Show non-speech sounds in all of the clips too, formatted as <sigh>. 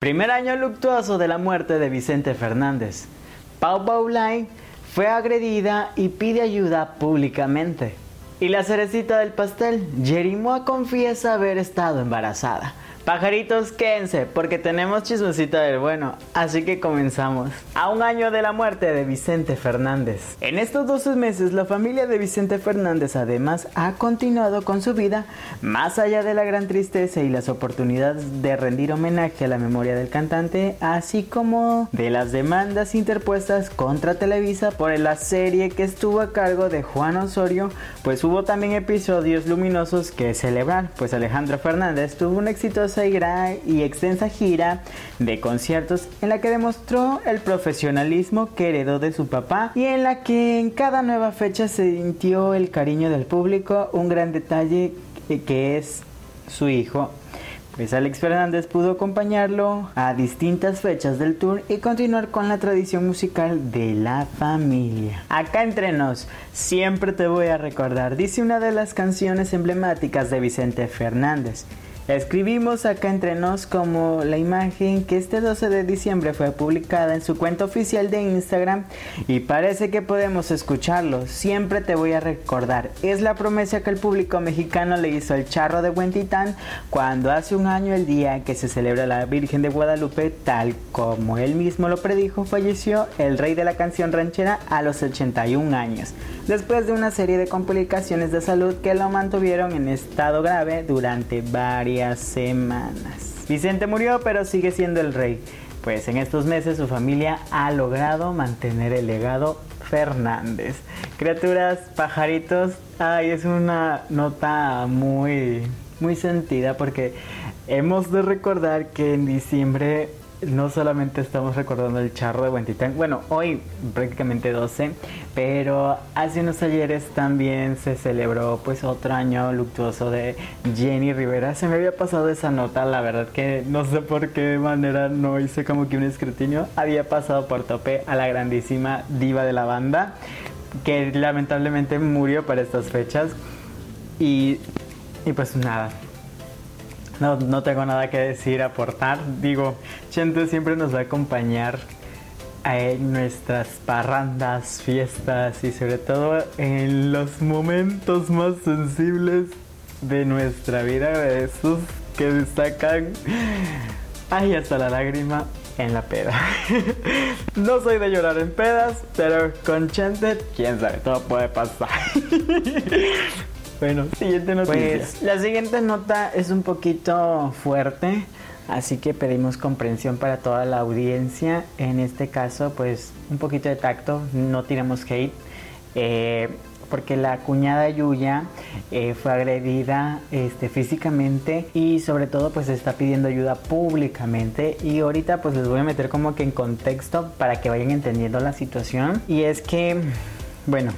Primer año luctuoso de la muerte de Vicente Fernández. Pau Pauline fue agredida y pide ayuda públicamente. Y la cerecita del pastel, Jerimoa confiesa haber estado embarazada. Pajaritos, quédense, porque tenemos chismecita del bueno, así que comenzamos. A un año de la muerte de Vicente Fernández. En estos 12 meses, la familia de Vicente Fernández además ha continuado con su vida, más allá de la gran tristeza y las oportunidades de rendir homenaje a la memoria del cantante, así como de las demandas interpuestas contra Televisa por la serie que estuvo a cargo de Juan Osorio, pues hubo también episodios luminosos que celebrar, pues Alejandro Fernández tuvo un éxito y extensa gira de conciertos en la que demostró el profesionalismo que heredó de su papá y en la que en cada nueva fecha se sintió el cariño del público, un gran detalle que es su hijo. Pues Alex Fernández pudo acompañarlo a distintas fechas del tour y continuar con la tradición musical de la familia. Acá entre nos, siempre te voy a recordar, dice una de las canciones emblemáticas de Vicente Fernández. Escribimos acá entre nos como la imagen que este 12 de diciembre fue publicada en su cuenta oficial de Instagram y parece que podemos escucharlo. Siempre te voy a recordar. Es la promesa que el público mexicano le hizo al charro de Huentitán cuando hace un año el día que se celebra la Virgen de Guadalupe, tal como él mismo lo predijo, falleció el rey de la canción ranchera a los 81 años, después de una serie de complicaciones de salud que lo mantuvieron en estado grave durante varias semanas. Vicente murió, pero sigue siendo el rey, pues en estos meses su familia ha logrado mantener el legado Fernández. Criaturas, pajaritos, ay, es una nota muy, muy sentida porque hemos de recordar que en diciembre no solamente estamos recordando el charro de Huentitán, bueno, hoy prácticamente 12, pero hace unos ayeres también se celebró pues otro año luctuoso de Jenny Rivera. Se me había pasado esa nota, la verdad que no sé por qué manera no hice como que un escrutinio. Había pasado por tope a la grandísima diva de la banda, que lamentablemente murió para estas fechas. Y, y pues nada, no, no tengo nada que decir, aportar. Digo, Chente siempre nos va a acompañar en nuestras parrandas, fiestas y sobre todo en los momentos más sensibles de nuestra vida, esos que destacan, ay, hasta la lágrima en la peda. <laughs> no soy de llorar en pedas, pero con Chente, quién sabe, todo puede pasar. <laughs> Bueno, siguiente noticia. Pues la siguiente nota es un poquito fuerte, así que pedimos comprensión para toda la audiencia. En este caso, pues un poquito de tacto, no tiramos hate. Eh, porque la cuñada Yuya eh, fue agredida este, físicamente y sobre todo pues está pidiendo ayuda públicamente y ahorita pues les voy a meter como que en contexto para que vayan entendiendo la situación y es que bueno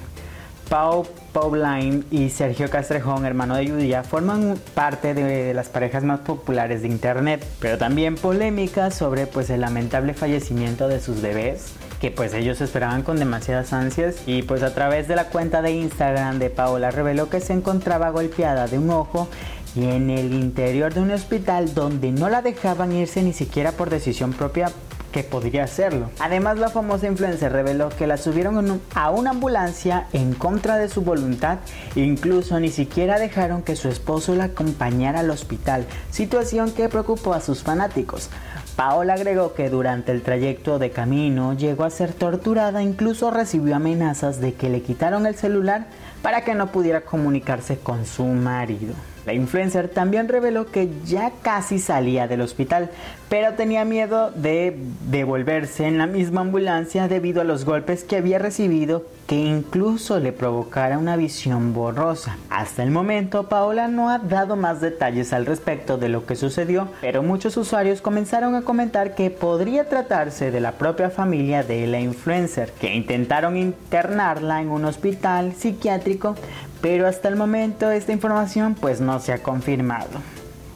Pau Pauline y Sergio Castrejón, hermano de Judía, forman parte de, las parejas más populares de internet, pero también polémicas sobre pues el lamentable fallecimiento de sus bebés que pues ellos esperaban con demasiadas ansias. Y pues a través de la cuenta de Instagram de Paola reveló que se encontraba golpeada de un ojo y en el interior de un hospital donde no la dejaban irse ni siquiera por decisión propia que podría hacerlo. Además, la famosa influencer reveló que la subieron a una ambulancia en contra de su voluntad, incluso ni siquiera dejaron que su esposo la acompañara al hospital, situación que preocupó a sus fanáticos. Paola agregó que durante el trayecto de camino llegó a ser torturada, incluso recibió amenazas de que le quitaron el celular para que no pudiera comunicarse con su marido. La influencer también reveló que ya casi salía del hospital, pero tenía miedo de devolverse en la misma ambulancia debido a los golpes que había recibido que incluso le provocara una visión borrosa. Hasta el momento, Paola no ha dado más detalles al respecto de lo que sucedió, pero muchos usuarios comenzaron a comentar que podría tratarse de la propia familia de la influencer, que intentaron internarla en un hospital psiquiátrico pero hasta el momento esta información pues no se ha confirmado.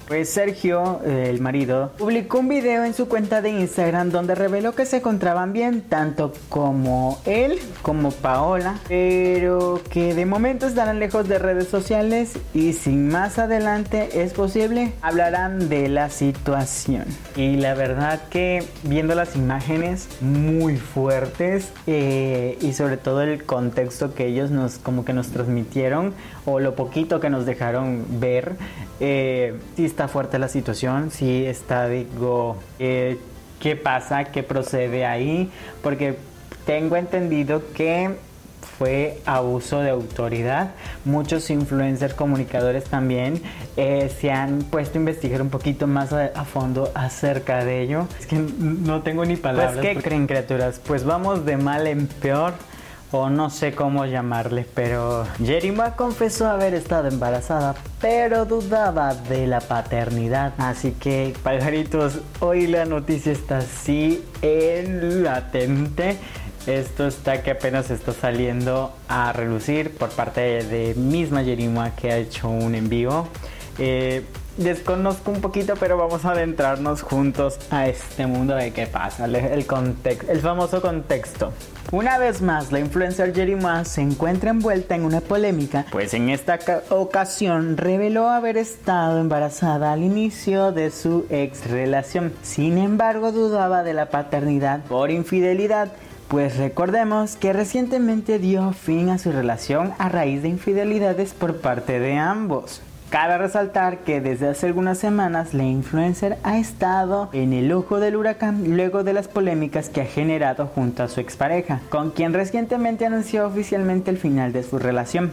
Pues Sergio, el marido, publicó un video en su cuenta de Instagram donde reveló que se encontraban bien tanto como él como Paola, pero que de momento estarán lejos de redes sociales y sin más adelante es posible hablarán de la situación. Y la verdad que viendo las imágenes muy fuertes eh, y sobre todo el contexto que ellos nos como que nos transmitieron o lo poquito que nos dejaron ver, eh, está fuerte la situación, sí está digo eh, qué pasa, qué procede ahí, porque tengo entendido que fue abuso de autoridad. Muchos influencers comunicadores también eh, se han puesto a investigar un poquito más a, fondo acerca de ello. Es que no tengo ni palabras. Pues, ¿Qué creen criaturas? Pues vamos de mal en peor no sé cómo llamarle, pero Jerima confesó haber estado embarazada, pero dudaba de la paternidad. Así que, pajaritos, hoy la noticia está así en latente. Esto está que apenas está saliendo a relucir por parte de misma Jerima que ha hecho un envío. Desconozco un poquito, pero vamos a adentrarnos juntos a este mundo de qué pasa, el, el famoso contexto. Una vez más, la influencer Jerima se encuentra envuelta en una polémica, pues en esta ocasión reveló haber estado embarazada al inicio de su ex relación. Sin embargo, dudaba de la paternidad por infidelidad pues recordemos que recientemente dio fin a su relación a raíz de infidelidades por parte de ambos. Cabe resaltar que desde hace algunas semanas la influencer ha estado en el ojo del huracán luego de las polémicas que ha generado junto a su expareja, con quien recientemente anunció oficialmente el final de su relación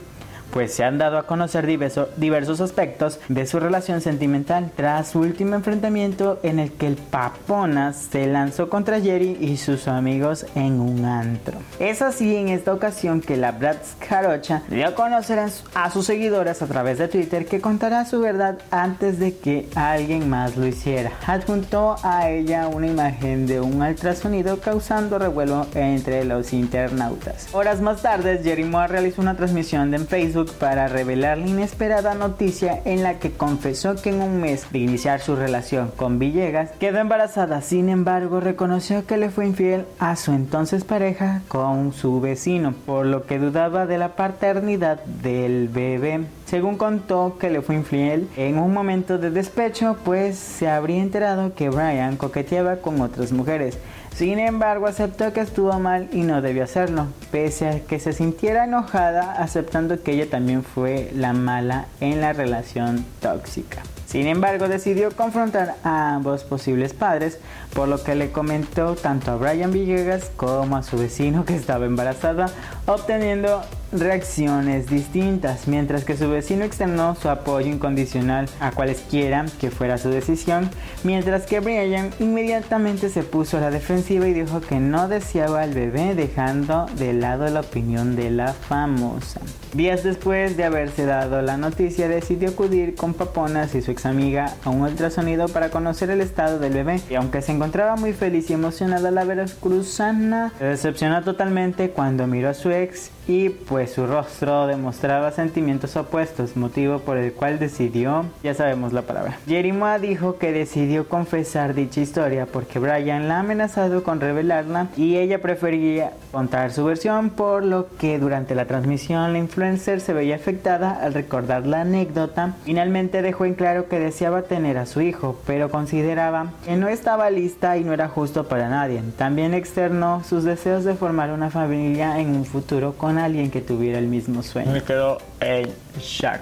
pues se han dado a conocer diversos aspectos de su relación sentimental tras su último enfrentamiento en el que el Paponas se lanzó contra Jerry y sus amigos en un antro. Es así en esta ocasión que la Bratz Jarocha dio a conocer a sus seguidores a través de Twitter que contará su verdad antes de que alguien más lo hiciera. Adjuntó a ella una imagen de un ultrasonido causando revuelo entre los internautas. Horas más tarde, Jerry Moore realizó una transmisión en Facebook para revelar la inesperada noticia en la que confesó que en un mes de iniciar su relación con Villegas quedó embarazada. Sin embargo, reconoció que le fue infiel a su entonces pareja con su vecino, por lo que dudaba de la paternidad del bebé. Según contó que le fue infiel en un momento de despecho, pues se habría enterado que Brian coqueteaba con otras mujeres. Sin embargo, aceptó que estuvo mal y no debió hacerlo, pese a que se sintiera enojada aceptando que ella también fue la mala en la relación tóxica. Sin embargo, decidió confrontar a ambos posibles padres, por lo que le comentó tanto a Brian Villegas como a su vecino que estaba embarazada, obteniendo reacciones distintas, mientras que su vecino externó su apoyo incondicional a cualesquiera que fuera su decisión, mientras que Brian inmediatamente se puso a la defensiva y dijo que no deseaba al bebé dejando de lado la opinión de la famosa. Días después de haberse dado la noticia decidió acudir con Paponas y su ex amiga a un ultrasonido para conocer el estado del bebé y aunque se encontraba muy feliz y emocionada la veracruzana se decepcionó totalmente cuando miró a su ex y pues su rostro demostraba sentimientos opuestos, motivo por el cual decidió, ya sabemos la palabra. Jerimoa dijo que decidió confesar dicha historia porque Brian la ha amenazado con revelarla y ella prefería contar su versión, por lo que durante la transmisión la influencer se veía afectada al recordar la anécdota. Finalmente dejó en claro que deseaba tener a su hijo, pero consideraba que no estaba lista y no era justo para nadie. También externó sus deseos de formar una familia en un futuro con alguien que tuviera el mismo sueño. Me quedo en shock.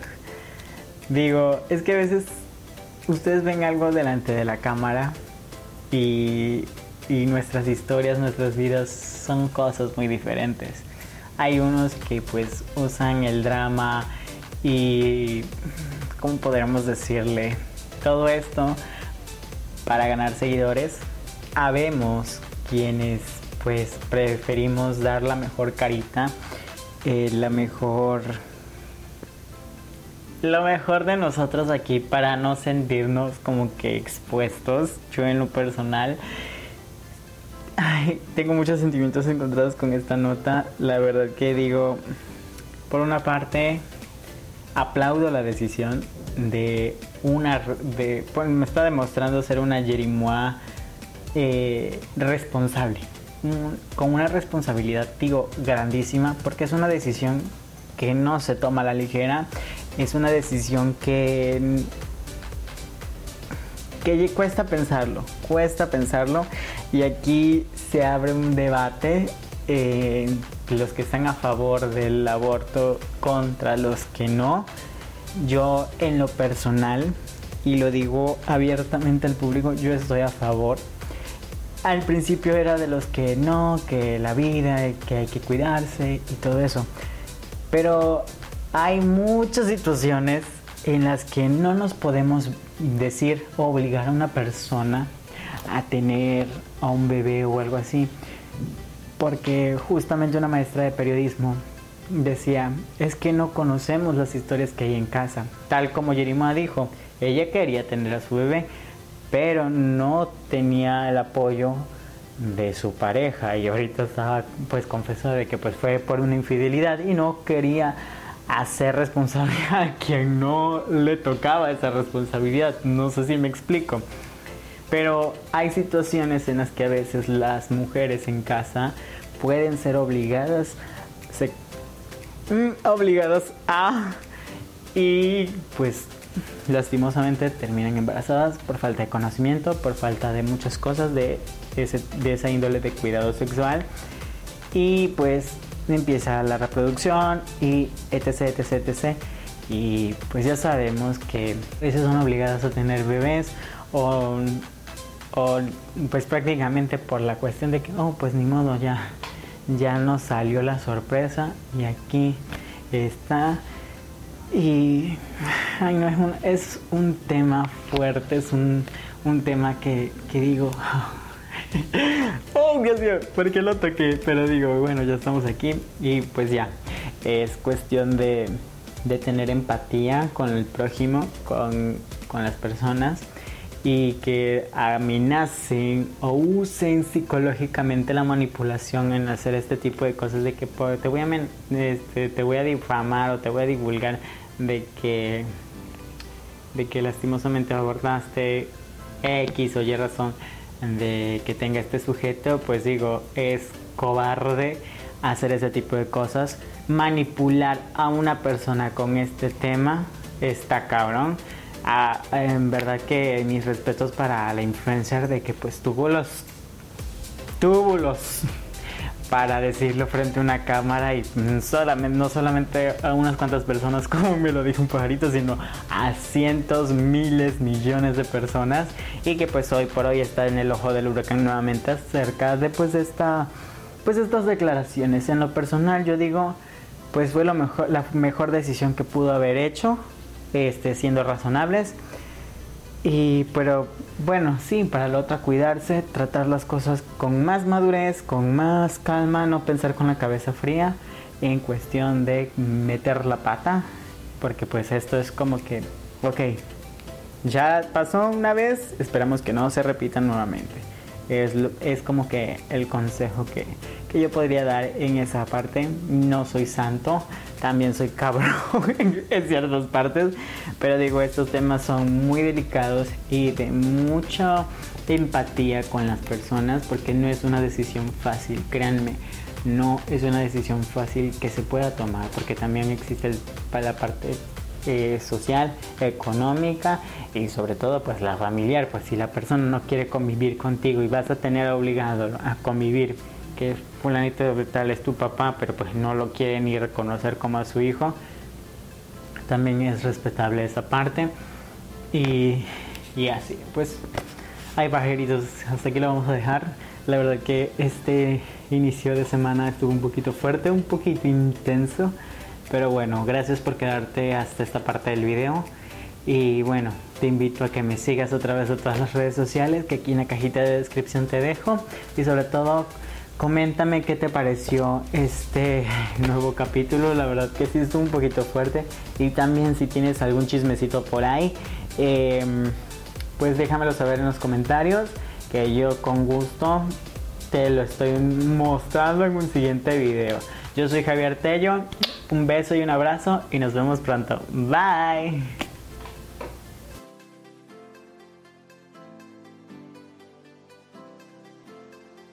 Digo, es que a veces ustedes ven algo delante de la cámara y, y nuestras historias, nuestras vidas son cosas muy diferentes. Hay unos que pues usan el drama y, ¿cómo podríamos decirle? Todo esto para ganar seguidores. Habemos quienes pues preferimos dar la mejor carita, eh, la mejor lo mejor de nosotros aquí para no sentirnos como que expuestos. Yo en lo personal tengo muchos sentimientos encontrados con esta nota. La verdad que digo, por una parte, aplaudo la decisión de una... De, pues, me está demostrando ser una Jerimois eh, responsable. Con una responsabilidad, digo, grandísima, porque es una decisión que no se toma a la ligera. Es una decisión que que cuesta pensarlo, cuesta pensarlo y aquí se abre un debate eh, los que están a favor del aborto contra los que no. Yo en lo personal, y lo digo abiertamente al público, yo estoy a favor. Al principio era de los que no, que la vida, que hay que cuidarse y todo eso. Pero hay muchas situaciones en las que no nos podemos decir obligar a una persona a tener a un bebé o algo así. Porque justamente una maestra de periodismo decía, es que no conocemos las historias que hay en casa. Tal como Jerima dijo, ella quería tener a su bebé, pero no tenía el apoyo de su pareja y ahorita estaba pues confesado de que pues fue por una infidelidad y no quería hacer responsable <laughs> a quien no le tocaba esa responsabilidad. No sé si me explico. Pero hay situaciones en las que a veces las mujeres en casa pueden ser obligadas, mm, obligadas a y pues lastimosamente terminan embarazadas por falta de conocimiento, por falta de muchas cosas de, de esa índole de cuidado sexual y pues empieza la reproducción y etc, etc, etc. Y pues ya sabemos que a veces son obligadas a tener bebés o, o pues prácticamente por la cuestión de que, oh, pues ni modo, ya, ya nos salió la sorpresa y aquí está. Y ay, no, es, un, es un tema fuerte, es un, un tema que, que digo, <laughs> oh, Dios mío, ¿por qué lo toqué? Pero digo, bueno, ya estamos aquí y pues ya, es cuestión de, tener empatía con el prójimo, con, las personas y que amenacen o usen psicológicamente la manipulación en hacer este tipo de cosas de que te voy a este, te voy a difamar o te voy a divulgar de que de que lastimosamente abordaste X o Y razón de que tenga este sujeto, pues digo, es cobarde hacer ese tipo de cosas. Manipular a una persona con este tema está cabrón. Ah, en verdad que mis respetos para la influencer de que pues tuvo los tuvo los para decirlo frente a una cámara y solamente, no solamente a unas cuantas personas <laughs> como me lo dijo un pajarito, sino a cientos, miles, millones de personas y que pues hoy por hoy está en el ojo del huracán nuevamente acerca de pues pues estas declaraciones. En lo personal yo digo pues fue lo mejor, la mejor decisión que pudo haber hecho, este, siendo razonables. Y pero bueno, sí, para la otra cuidarse, tratar las cosas con más madurez, con más calma, no pensar con la cabeza fría en cuestión de meter la pata, porque pues esto es como que, ok, ya pasó una vez, esperamos que no se repita nuevamente. Es, es como que el consejo que, que yo podría dar en esa parte. No soy santo, también soy cabrón <laughs> en ciertas partes, pero digo, estos temas son muy delicados y de mucha empatía con las personas porque no es una decisión fácil, créanme. No es una decisión fácil que se pueda tomar porque también existe la parte eh, social, económica y sobre todo pues la familiar. Pues si la persona no quiere convivir contigo y vas a tener obligado a convivir que fulanito de tal es tu papá, pero pues no lo quiere ni reconocer como a su hijo, también es respetable esa parte. Y, y así, pues hay bajeritos, hasta aquí lo vamos a dejar. La verdad que este inicio de semana estuvo un poquito fuerte, un poquito intenso, pero bueno, gracias por quedarte hasta esta parte del video. Y bueno, te invito a que me sigas otra vez a todas las redes sociales que aquí en la cajita de descripción te dejo. Y sobre todo Coméntame qué te pareció este <laughs> nuevo capítulo. La verdad que sí estuvo un poquito fuerte. Y también si tienes algún chismecito por ahí, em, pues déjamelo saber en los comentarios. Que yo con gusto te lo estoy mostrando en un siguiente video. Yo soy Javier Tello. Un beso y un abrazo y nos vemos pronto. Bye.